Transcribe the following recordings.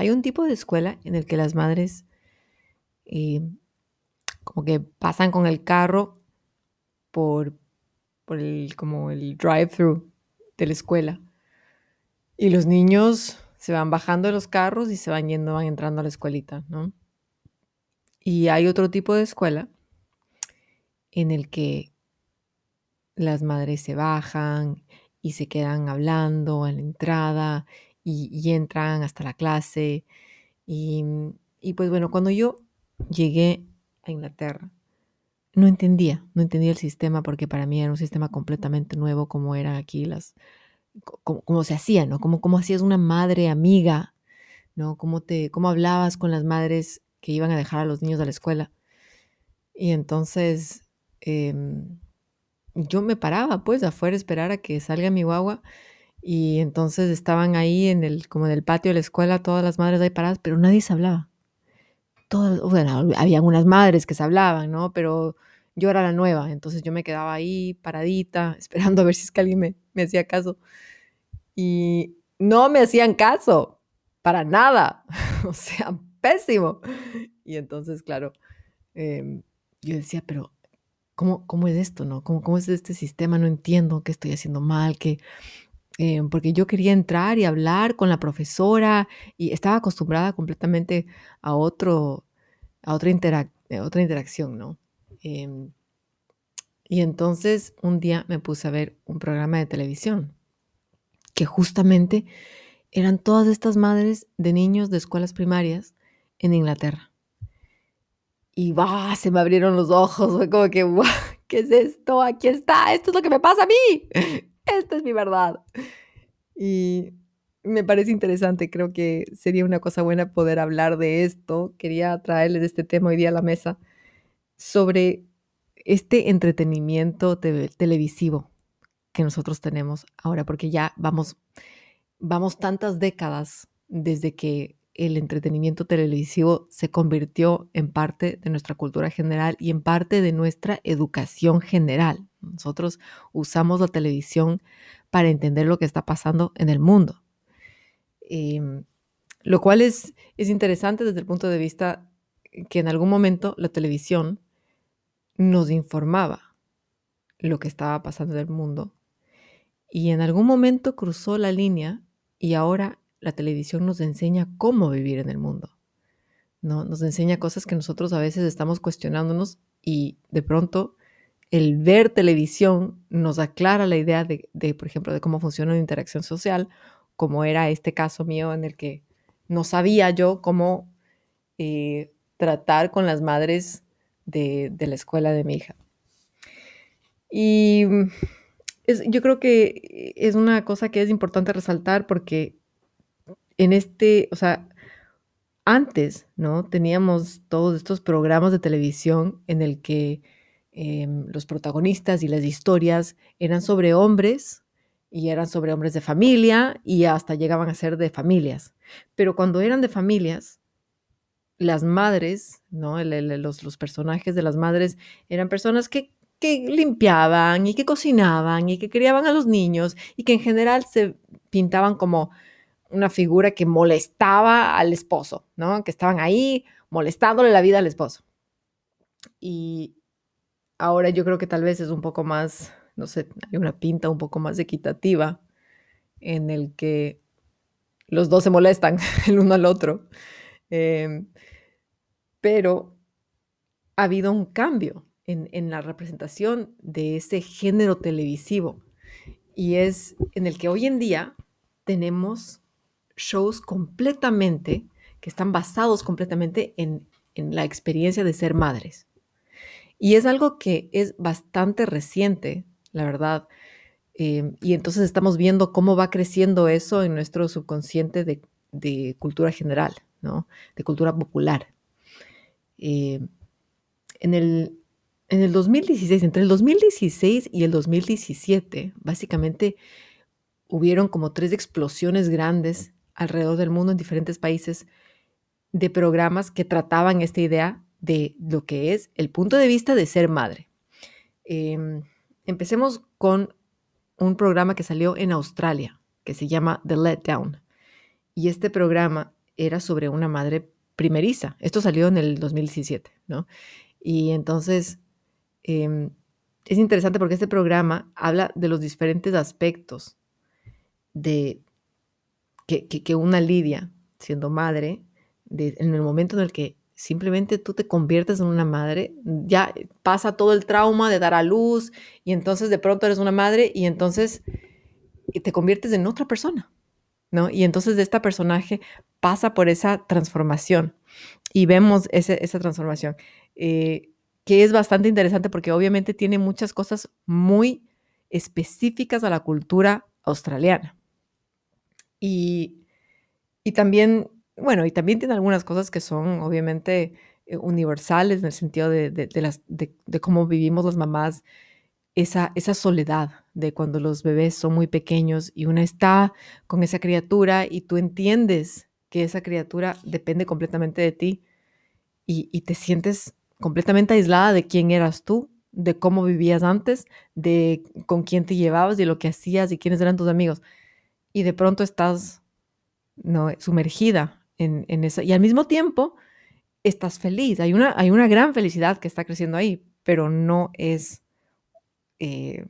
Hay un tipo de escuela en el que las madres eh, como que pasan con el carro por, por el, como el drive-thru de la escuela. Y los niños se van bajando de los carros y se van yendo, van entrando a la escuelita, ¿no? Y hay otro tipo de escuela en el que las madres se bajan y se quedan hablando a la entrada y, entran hasta la clase. Y, y, pues bueno, cuando yo llegué a Inglaterra, no entendía, no entendía el sistema porque para mí era un sistema completamente nuevo como eran aquí las, como, se hacía, ¿no? Como, como hacías una madre amiga, ¿no? Cómo, te, cómo hablabas con las madres que iban a dejar a los niños a la escuela. Y entonces em, yo me paraba pues afuera esperar a que salga mi guagua y entonces estaban ahí en el, como en el patio de la escuela todas las madres ahí paradas, pero nadie se hablaba. Todas, bueno, había unas madres que se hablaban, ¿no? Pero yo era la nueva, entonces yo me quedaba ahí paradita, esperando a ver si es que alguien me, me hacía caso. Y no me hacían caso, para nada. o sea, pésimo. Y entonces, claro, em, yo decía, pero ¿cómo, ¿cómo es esto? No? ¿Cómo, ¿Cómo es este sistema? No entiendo qué estoy haciendo mal, que... Em, porque yo quería entrar y hablar con la profesora y estaba acostumbrada completamente a, otro, a otra, otra interacción, ¿no? Em, y entonces un día me puse a ver un programa de televisión que justamente eran todas estas madres de niños de escuelas primarias en Inglaterra. Y va, se me abrieron los ojos, fue como que, ¿qué es esto? Aquí está, esto es lo que me pasa a mí, esta es mi verdad. Y me parece interesante, creo que sería una cosa buena poder hablar de esto. Quería traerles este tema hoy día a la mesa sobre este entretenimiento televisivo que nosotros tenemos ahora, porque ya vamos, vamos tantas décadas desde que el entretenimiento televisivo se convirtió en parte de nuestra cultura general y en parte de nuestra educación general. Nosotros usamos la televisión para entender lo que está pasando en el mundo. Em, lo cual es, es interesante desde el punto de vista que en algún momento la televisión nos informaba lo que estaba pasando en el mundo y en algún momento cruzó la línea y ahora la televisión nos enseña cómo vivir en el mundo. ¿no? Nos enseña cosas que nosotros a veces estamos cuestionándonos y de pronto el ver televisión nos aclara la idea de, por ejemplo, de cómo funciona una interacción social, como era este caso mío en el que no sabía yo cómo eh, tratar con las madres de, de, la escuela de mi hija. Y yo creo que es una cosa que es importante resaltar porque en este, o sea, antes, ¿no? Teníamos todos estos programas de televisión en el que em, los protagonistas y las historias eran sobre hombres y eran sobre hombres de familia y hasta llegaban a ser de familias. Pero cuando eran de familias, las madres, ¿no? los, los personajes de las madres eran personas que que limpiaban y que cocinaban y que criaban a los niños y que en general se pintaban como una figura que molestaba al esposo, ¿no? Que estaban ahí molestándole la vida al esposo. Y ahora yo creo que tal vez es un poco más, no sé, hay una pinta un poco más equitativa en el que los dos se molestan el uno al otro. Em, pero ha habido un cambio en, en, la representación de ese género televisivo y es en el que hoy en día tenemos shows completamente, que están basados completamente en, la experiencia de ser madres. Y es algo que es bastante reciente, la verdad. Em, y entonces estamos viendo cómo va creciendo eso en nuestro subconsciente de, cultura general, ¿no? De cultura popular. Em, en, el, en el 2016, entre el 2016 y el 2017, básicamente hubieron como tres explosiones grandes alrededor del mundo en diferentes países de programas que trataban esta idea de lo que es el punto de vista de ser madre. Em, empecemos con un programa que salió en Australia, que se llama The Letdown. Y este programa era sobre una madre primeriza. Esto salió en el 2017, ¿no? Y entonces em, es interesante porque este programa habla de los diferentes aspectos de que, una lidia siendo madre, en el momento en el que simplemente tú te conviertes en una madre, ya pasa todo el trauma de dar a luz y entonces de pronto eres una madre y entonces te conviertes en otra persona, ¿no? Y entonces este personaje pasa por esa transformación y vemos esa transformación, eh, que es bastante interesante porque obviamente tiene muchas cosas muy específicas a la cultura australiana. Y, y también, bueno, y también tiene algunas cosas que son obviamente eh, universales en el sentido de, de, las, de, cómo vivimos las mamás, esa, esa soledad de cuando los bebés son muy pequeños y una está con esa criatura y tú entiendes que esa criatura depende completamente de ti y, y te sientes completamente aislada de quién eras tú, de cómo vivías antes, de con quién te llevabas, de lo que hacías y quiénes eran tus amigos y de pronto estás ¿no? sumergida en, en esa, y al mismo tiempo estás feliz, hay una, hay una gran felicidad que está creciendo ahí, pero no es, eh,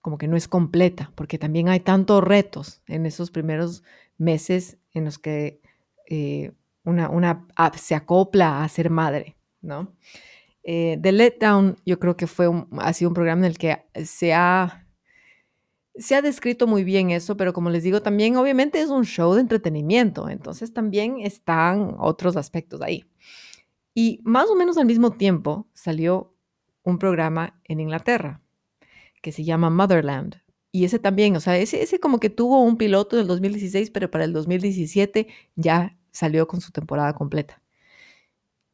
como que no es completa, porque también hay tantos retos en esos primeros meses en los que eh, una, una se acopla a ser madre, ¿no? Eh, The Letdown yo creo que fue ha sido un programa en el que se ha se ha descrito muy bien eso, pero como les digo, también obviamente es un show de entretenimiento, entonces también están otros aspectos ahí. Y más o menos al mismo tiempo salió un programa en Inglaterra que se llama Motherland. Y ese también, o sea, ese, como que tuvo un piloto del 2016, pero para el 2017 ya salió con su temporada completa.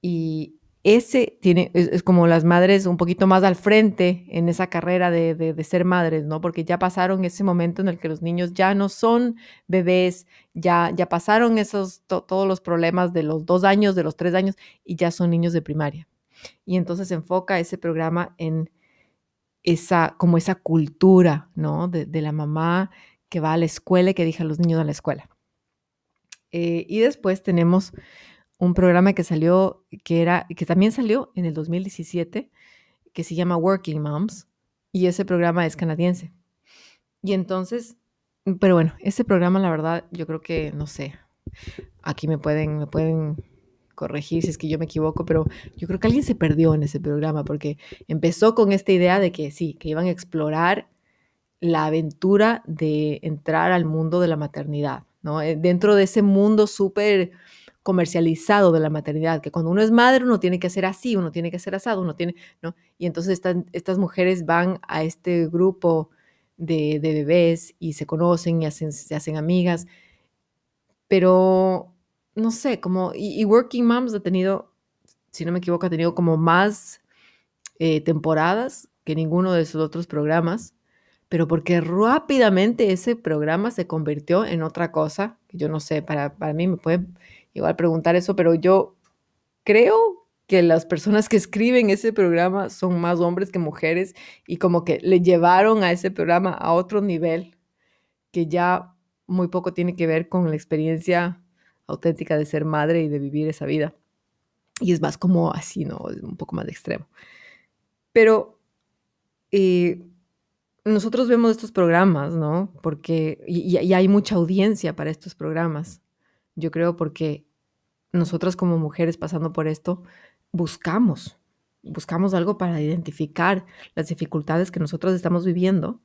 Y ese tiene, es, como las madres un poquito más al frente en esa carrera de, ser madres, ¿no? Porque ya pasaron ese momento en el que los niños ya no son bebés, ya, ya pasaron esos, todos los problemas de los dos años, de los tres años, y ya son niños de primaria. Y entonces se enfoca ese programa en esa, como esa cultura, ¿no? De, la mamá que va a la escuela y que deja a los niños a la escuela. Eh, y después tenemos un programa que salió, que, era, que también salió en el 2017, que se llama Working Moms, y ese programa es canadiense. Y entonces, pero bueno, ese programa, la verdad, yo creo que, no sé, aquí me pueden, me pueden corregir si es que yo me equivoco, pero yo creo que alguien se perdió en ese programa porque empezó con esta idea de que sí, que iban a explorar la aventura de entrar al mundo de la maternidad, ¿no? Eh, dentro de ese mundo súper comercializado de la maternidad, que cuando uno es madre uno tiene que ser así, uno tiene que ser asado, uno tiene, ¿no? Y entonces están, estas mujeres van a este grupo de, bebés y se conocen y hacen, se hacen amigas, pero no sé, como, y, Working Moms ha tenido, si no me equivoco, ha tenido como más eh, temporadas que ninguno de sus otros programas, pero porque rápidamente ese programa se convirtió en otra cosa, que yo no sé, para, para mí me puede igual preguntar eso, pero yo creo que las personas que escriben ese programa son más hombres que mujeres y como que le llevaron a ese programa a otro nivel que ya muy poco tiene que ver con la experiencia auténtica de ser madre y de vivir esa vida. Y es más como así, ¿no? Un poco más de extremo. Pero eh, nosotros vemos estos programas, ¿no? Porque, y, y, hay mucha audiencia para estos programas. Yo creo porque nosotras como mujeres pasando por esto, buscamos, buscamos algo para identificar las dificultades que nosotros estamos viviendo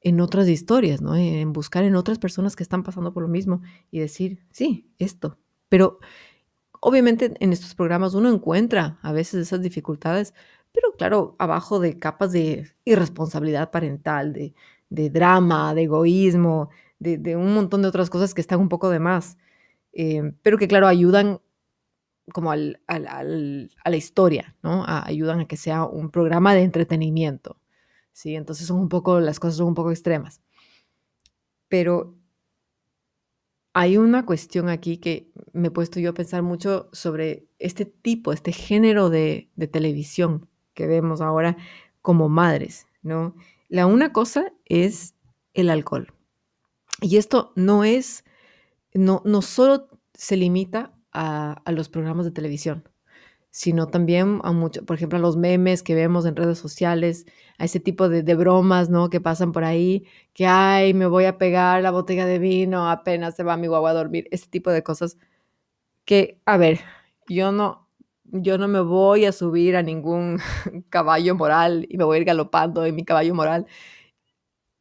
en otras historias, ¿no? En buscar en otras personas que están pasando por lo mismo y decir, sí, esto. Pero obviamente en estos programas uno encuentra a veces esas dificultades, pero claro, abajo de capas de irresponsabilidad parental, de, drama, de egoísmo, de, un montón de otras cosas que están un poco de más. Eh, pero que claro, ayudan como al, al, a la historia, ¿no? ayudan a que sea un programa de entretenimiento, ¿sí? Entonces son un poco, las cosas son un poco extremas. Pero hay una cuestión aquí que me he puesto yo a pensar mucho sobre este tipo, este género de, de televisión que vemos ahora como madres, ¿no? La una cosa es el alcohol. Y esto no es, no, no solo se limita a, los programas de televisión, sino también a mucho, por ejemplo, a los memes que vemos en redes sociales, a ese tipo de, de, bromas, ¿no? Que pasan por ahí, que, ay, me voy a pegar la botella de vino, apenas se va mi guagua a dormir, ese tipo de cosas que, a ver, yo no, yo no me voy a subir a ningún caballo moral y me voy a ir galopando en mi caballo moral.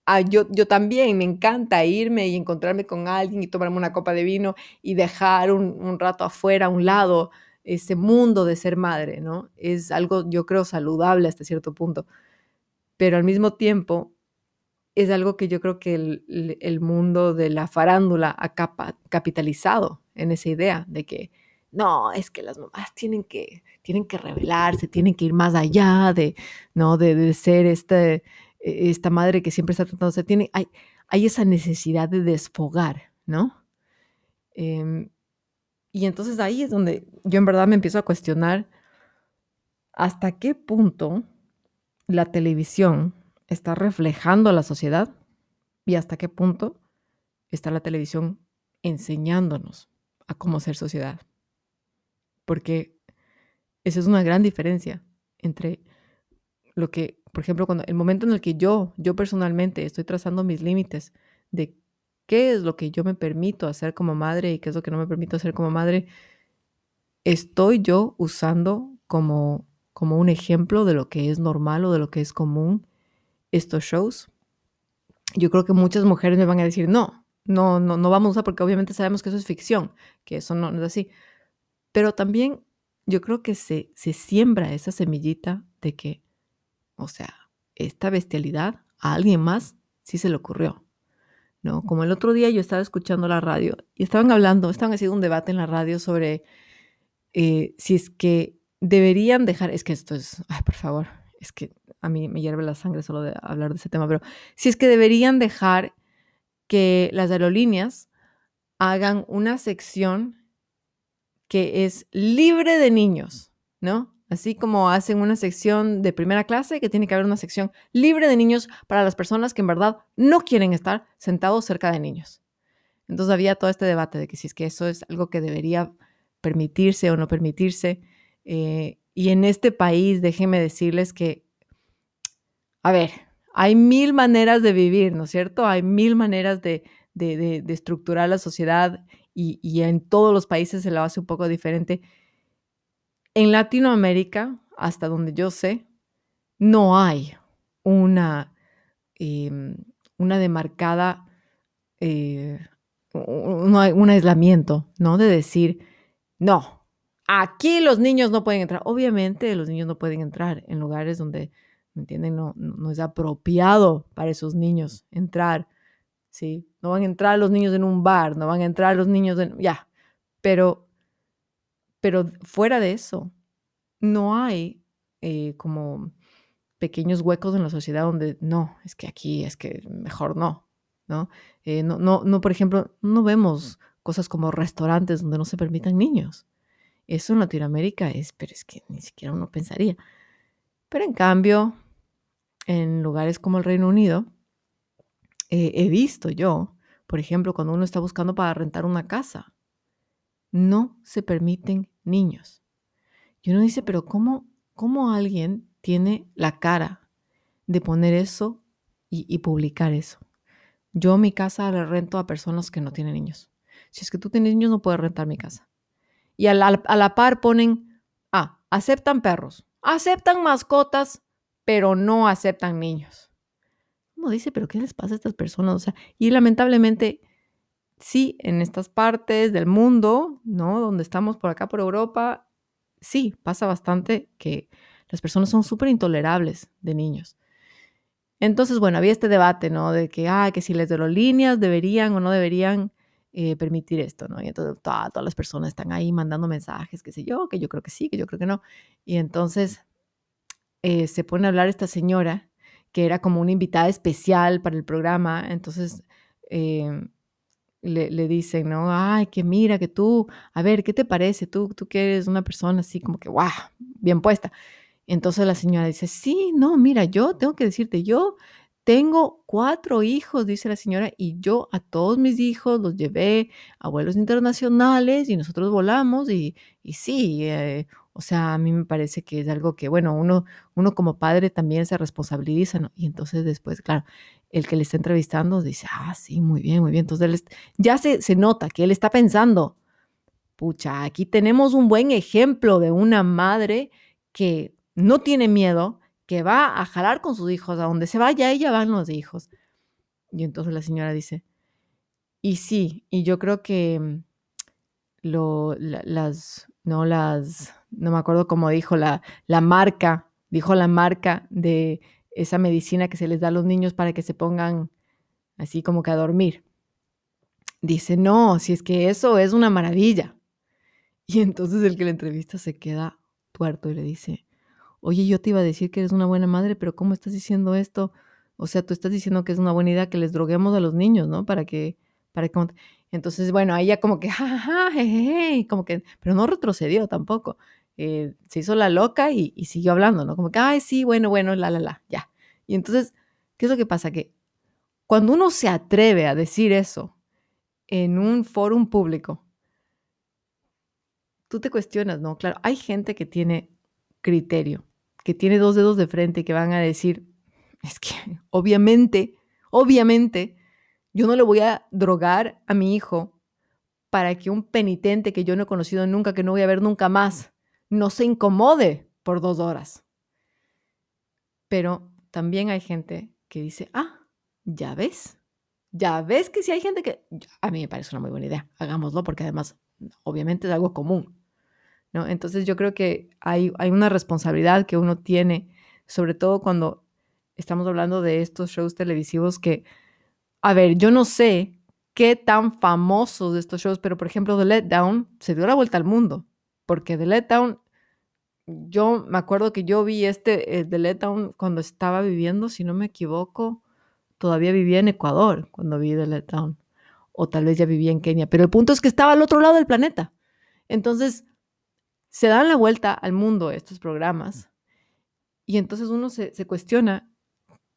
Ah, yo, yo también me encanta irme y encontrarme con alguien y tomarme una copa de vino y dejar un, rato afuera, a un lado, ese mundo de ser madre, ¿no? Es algo, yo creo, saludable hasta cierto punto, pero al mismo tiempo es algo que yo creo que el, el mundo de la farándula ha capitalizado en esa idea de que no, es que las mamás tienen que, tienen que revelarse, tienen que ir más allá de, ¿no? de, ser este, esta madre que siempre está tratando, de tiene, hay, hay esa necesidad de desfogar, ¿no? Em, y entonces ahí es donde yo en verdad me empiezo a cuestionar hasta qué punto la televisión está reflejando a la sociedad y hasta qué punto está la televisión enseñándonos a cómo ser sociedad. Porque esa es una gran diferencia entre lo que, por ejemplo, cuando el momento en el que yo, yo personalmente estoy trazando mis límites de qué es lo que yo me permito hacer como madre y qué es lo que no me permito hacer como madre, estoy yo usando como, como un ejemplo de lo que es normal o de lo que es común estos shows. Yo creo que muchas mujeres me van a decir, no, no, no, no vamos a usar porque obviamente sabemos que eso es ficción, que eso no, es así. Pero también yo creo que se, se siembra esa semillita de que, o sea, esta bestialidad a alguien más sí se le ocurrió. ¿no? Como el otro día yo estaba escuchando la radio y estaban hablando, estaban haciendo un debate en la radio sobre eh, si es que deberían dejar, es que esto es, ay, por favor, es que a mí me hierve la sangre solo de hablar de ese tema, pero si es que deberían dejar que las aerolíneas hagan una sección que es libre de niños, ¿no? Así como hacen una sección de primera clase, que tiene que haber una sección libre de niños para las personas que en verdad no quieren estar sentados cerca de niños. Entonces había todo este debate de que si es que eso es algo que debería permitirse o no permitirse. Eh, y en este país, déjenme decirles que, a ver, hay mil maneras de vivir, ¿no es cierto? Hay mil maneras de, estructurar la sociedad y, en todos los países se lo hace un poco diferente. En Latinoamérica, hasta donde yo sé, no hay una, em, una demarcada, eh, un, un aislamiento, ¿no? De decir, no, aquí los niños no pueden entrar. Obviamente los niños no pueden entrar en lugares donde ¿me entienden? No, no, es apropiado para esos niños entrar, ¿sí? No van a entrar los niños en un bar, no van a entrar los niños en, ya, pero, pero fuera de eso, no hay eh, como pequeños huecos en la sociedad donde no, es que aquí es que mejor no, ¿no? Eh, no, no, no, por ejemplo, no vemos cosas como restaurantes donde no se permitan niños. Eso en Latinoamérica es, pero es que ni siquiera uno pensaría. Pero en cambio, en lugares como el Reino Unido, eh, he visto yo, por ejemplo, cuando uno está buscando para rentar una casa, no se permiten niños. Y uno dice, pero ¿cómo, cómo alguien tiene la cara de poner eso y, publicar eso? Yo mi casa la rento a personas que no tienen niños. Si es que tú tienes niños, no puedes rentar mi casa. Y a la, a la par ponen, ah, aceptan perros, aceptan mascotas, pero no aceptan niños. Uno dice, pero ¿qué les pasa a estas personas? O sea, y lamentablemente, sí, en estas partes del mundo, ¿no? Donde estamos por acá, por Europa, sí, pasa bastante que las personas son súper intolerables de niños. Entonces, bueno, había este debate, ¿no? De que, ah, que si las aerolíneas deberían o no deberían eh, permitir esto, ¿no? Y entonces todas las personas están ahí mandando mensajes, qué sé yo, que yo creo que sí, que yo creo que no. Y entonces eh, se pone a hablar esta señora, que era como una invitada especial para el programa, entonces eh, le, dicen, ¿no? Ay, que mira, que tú, a ver, ¿qué te parece? Tú, tú que eres una persona así como que, guau, bien puesta. Entonces la señora dice, sí, no, mira, yo tengo que decirte, yo tengo cuatro hijos, dice la señora, y yo a todos mis hijos los llevé a vuelos internacionales y nosotros volamos y, y sí, eh, o sea, a mí me parece que es algo que, bueno, uno, uno como padre también se responsabiliza, ¿no? Y entonces después, claro, el que le está entrevistando dice, ah, sí, muy bien, muy bien. Entonces ya se, se nota que él está pensando, pucha, aquí tenemos un buen ejemplo de una madre que no tiene miedo, que va a jalar con sus hijos, a donde se vaya ella van los hijos. Y entonces la señora dice, y sí, y yo creo que mm, lo, las, no las, no me acuerdo cómo dijo la, la marca, dijo la marca de esa medicina que se les da a los niños para que se pongan así como que a dormir. Dice, no, si es que eso es una maravilla. Y entonces el que la entrevista se queda tuerto y le dice, oye, yo te iba a decir que eres una buena madre, pero ¿cómo estás diciendo esto? O sea, tú estás diciendo que es una buena idea que les droguemos a los niños, ¿no? Para que, para que... Entonces, bueno, ahí ya como que, jajaja, jejeje, como que, pero no retrocedió tampoco. Eh, se hizo la loca y, siguió hablando, ¿no? Como que, ay, sí, bueno, bueno, la, la, la, ya. Y entonces, ¿qué es lo que pasa? Que cuando uno se atreve a decir eso en un foro público, tú te cuestionas, ¿no? Claro, hay gente que tiene criterio, que tiene dos dedos de frente y que van a decir, es que obviamente, obviamente, yo no le voy a drogar a mi hijo para que un penitente que yo no he conocido nunca, que no voy a ver nunca más, no se incomode por dos horas. Pero también hay gente que dice, ah, ya ves, ya ves que si hay gente que, a mí me parece una muy buena idea, hagámoslo porque además, obviamente es algo común. ¿no? Entonces yo creo que hay, hay una responsabilidad que uno tiene, sobre todo cuando estamos hablando de estos shows televisivos que, a ver, yo no sé qué tan famosos de estos shows, pero por ejemplo The Letdown se dio la vuelta al mundo, porque The Letdown, yo me acuerdo que yo vi este eh, The Letdown cuando estaba viviendo, si no me equivoco, todavía vivía en Ecuador cuando vi The Letdown, o tal vez ya vivía en Kenia, pero el punto es que estaba al otro lado del planeta. Entonces, se dan la vuelta al mundo estos programas y entonces uno se, cuestiona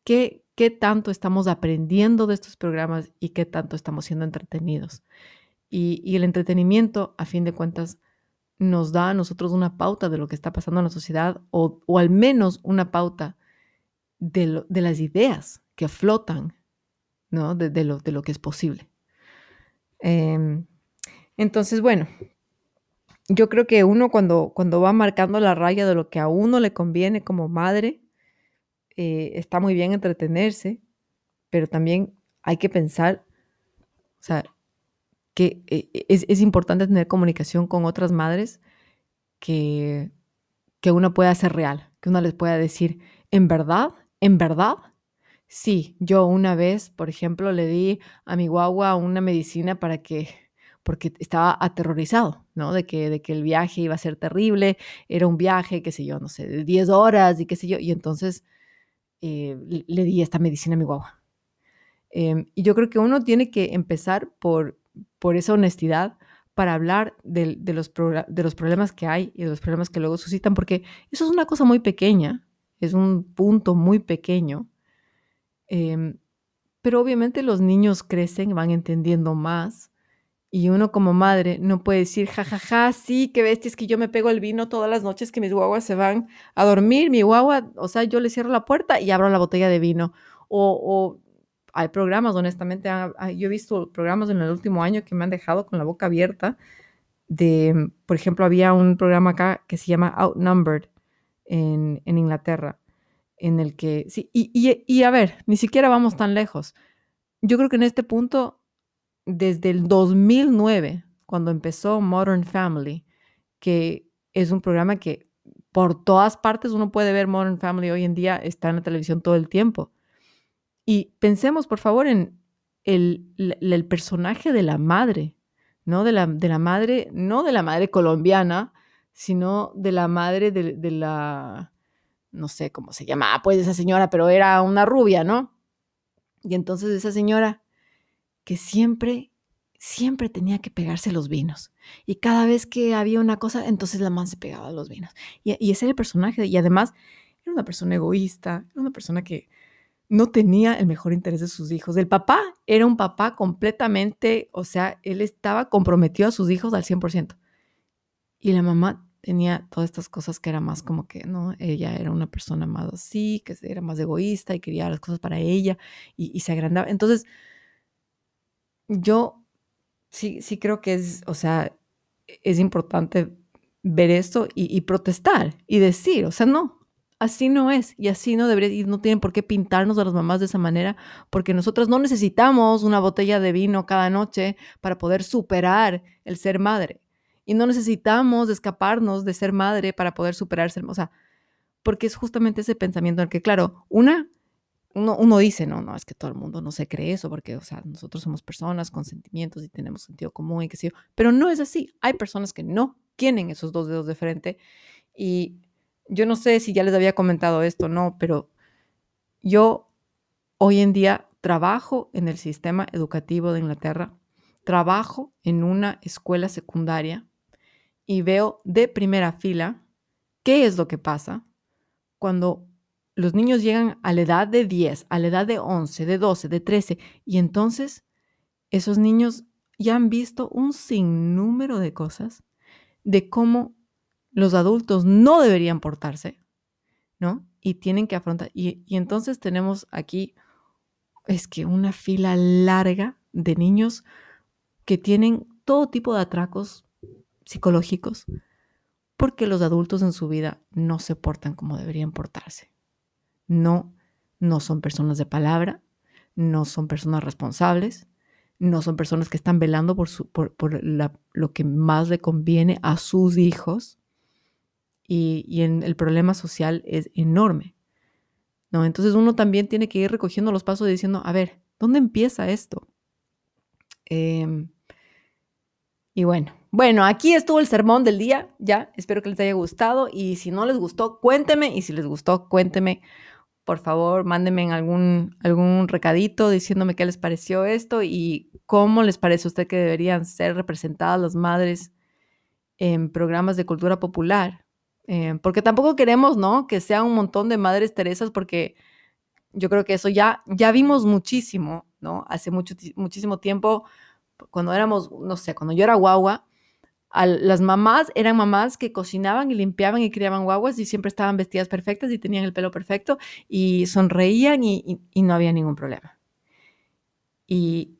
qué, qué tanto estamos aprendiendo de estos programas y qué tanto estamos siendo entretenidos. Y, el entretenimiento, a fin de cuentas, nos da a nosotros una pauta de lo que está pasando en la sociedad o, al menos una pauta de, de, las ideas que flotan, ¿no? De, lo, de lo, que es posible. Em, entonces, bueno, yo creo que uno cuando, cuando va marcando la raya de lo que a uno le conviene como madre, eh, está muy bien entretenerse, pero también hay que pensar, o sea, que eh, es, es, importante tener comunicación con otras madres que, que uno pueda hacer real, que uno les pueda decir, en verdad, en verdad, sí, yo una vez, por ejemplo, le di a mi guagua una medicina para que porque estaba aterrorizado, ¿no? De que, de que el viaje iba a ser terrible, era un viaje, qué sé yo, no sé, de 10 horas y qué sé yo, y entonces eh, le di esta medicina a mi guagua. Em, y yo creo que uno tiene que empezar por, por esa honestidad para hablar de, los de los problemas que hay y de los problemas que luego suscitan, porque eso es una cosa muy pequeña, es un punto muy pequeño, em, pero obviamente los niños crecen, van entendiendo más, y uno como madre no puede decir, jajaja, ja, ja, sí, qué bestia, es que yo me pego el vino todas las noches que mis guaguas se van a dormir, mi guagua, o sea, yo le cierro la puerta y abro la botella de vino. O hay programas, honestamente, ah, ah, yo he visto programas en el último año que me han dejado con la boca abierta. De, por ejemplo, había un programa acá que se llama Outnumbered en, en Inglaterra, en el que, sí, y, y, y a ver, ni siquiera vamos tan lejos. Yo creo que en este punto desde el 2009, cuando empezó Modern Family, que es un programa que por todas partes uno puede ver Modern Family hoy en día, está en la televisión todo el tiempo. Y pensemos, por favor, en el, personaje de la madre, ¿no? De la, de la, madre, no de la madre colombiana, sino de la madre de, la, no sé cómo se llama, pues esa señora, pero era una rubia, ¿no? Y entonces esa señora que siempre, siempre tenía que pegarse los vinos. Y cada vez que había una cosa, entonces la mamá se pegaba los vinos. Y, ese era el personaje. Y además, era una persona egoísta, era una persona que no tenía el mejor interés de sus hijos. El papá era un papá completamente, o sea, él estaba comprometido a sus hijos al 100%. Y la mamá tenía todas estas cosas que era más como que, ¿no? Ella era una persona más así, que era más egoísta y quería las cosas para ella y, se agrandaba. Entonces, yo sí, sí creo que es, o sea, es importante ver esto y, y protestar y decir, o sea, no, así no es y así no debería y no tienen por qué pintarnos a las mamás de esa manera porque nosotras no necesitamos una botella de vino cada noche para poder superar el ser madre y no necesitamos escaparnos de ser madre para poder superar ser, o sea, porque es justamente ese pensamiento en el que claro, una uno, dice, no, no, es que todo el mundo no se cree eso, porque, o sea, nosotros somos personas con sentimientos y tenemos sentido común y qué sé pero no es así. Hay personas que no tienen esos dos dedos de frente y yo no sé si ya les había comentado esto, no, pero yo hoy en día trabajo en el sistema educativo de Inglaterra, trabajo en una escuela secundaria y veo de primera fila qué es lo que pasa cuando los niños llegan a la edad de 10, a la edad de 11, de 12, de 13, y entonces esos niños ya han visto un sinnúmero de cosas de cómo los adultos no deberían portarse, ¿no? Y tienen que afrontar. Y, entonces tenemos aquí, es que una fila larga de niños que tienen todo tipo de atracos psicológicos porque los adultos en su vida no se portan como deberían portarse. No, no son personas de palabra, no son personas responsables, no son personas que están velando por, por, lo que más le conviene a sus hijos, y, en el problema social es enorme. ¿no? Entonces uno también tiene que ir recogiendo los pasos y diciendo, a ver, ¿dónde empieza esto? Em, y bueno, bueno, aquí estuvo el sermón del día, ya, espero que les haya gustado y si no les gustó, cuénteme y si les gustó, cuénteme, por favor, mándenme algún, algún recadito diciéndome qué les pareció esto y cómo les parece a usted que deberían ser representadas las madres en programas de cultura popular. Eh, porque tampoco queremos, ¿no? Que sea un montón de madres Teresas, porque yo creo que eso ya, ya vimos muchísimo, ¿no? Hace mucho, muchísimo tiempo, cuando éramos, no sé, cuando yo era guagua, las mamás eran mamás que cocinaban y limpiaban y criaban guaguas y siempre estaban vestidas perfectas y tenían el pelo perfecto y sonreían y no había ningún problema. Y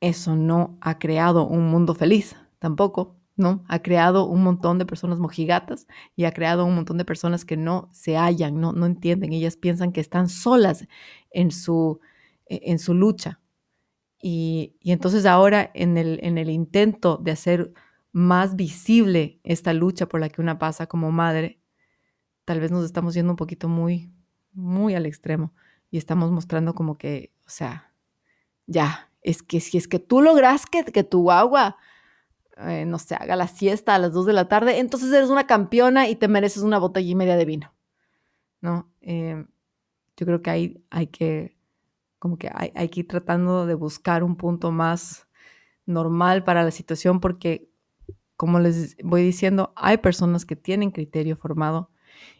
eso no ha creado un mundo feliz tampoco. ¿No? Ha creado un montón de personas mojigatas y ha creado un montón de personas que no se hallan, no, no entienden. Ellas piensan que están solas en su, e, en su lucha. Y, entonces ahora en el, en el intento de hacer más visible esta lucha por la que una pasa como madre, tal vez nos estamos yendo un poquito muy, muy al extremo y estamos mostrando como que, o sea, ya, es que si es que tú logras que, que tu agua eh, no sé, haga la siesta a las 2 de la tarde, entonces eres una campeona y te mereces una botella y media de vino, ¿no? Eh, yo creo que hay, hay que, como que hay, hay que ir tratando de buscar un punto más normal para la situación porque, como les voy diciendo, hay personas que tienen criterio formado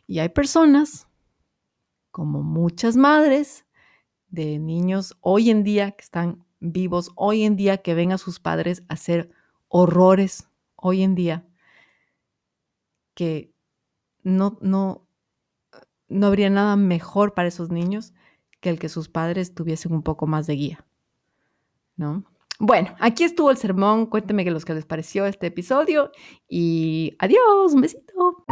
y hay personas, como muchas madres de niños hoy en día que están vivos, hoy en día que ven a sus padres hacer horrores hoy en día que no, no, no habría nada mejor para esos niños que el que sus padres tuviesen un poco más de guía. ¿No? Bueno, aquí estuvo el sermón. Cuéntenme qué los que les pareció este episodio y adiós, un besito.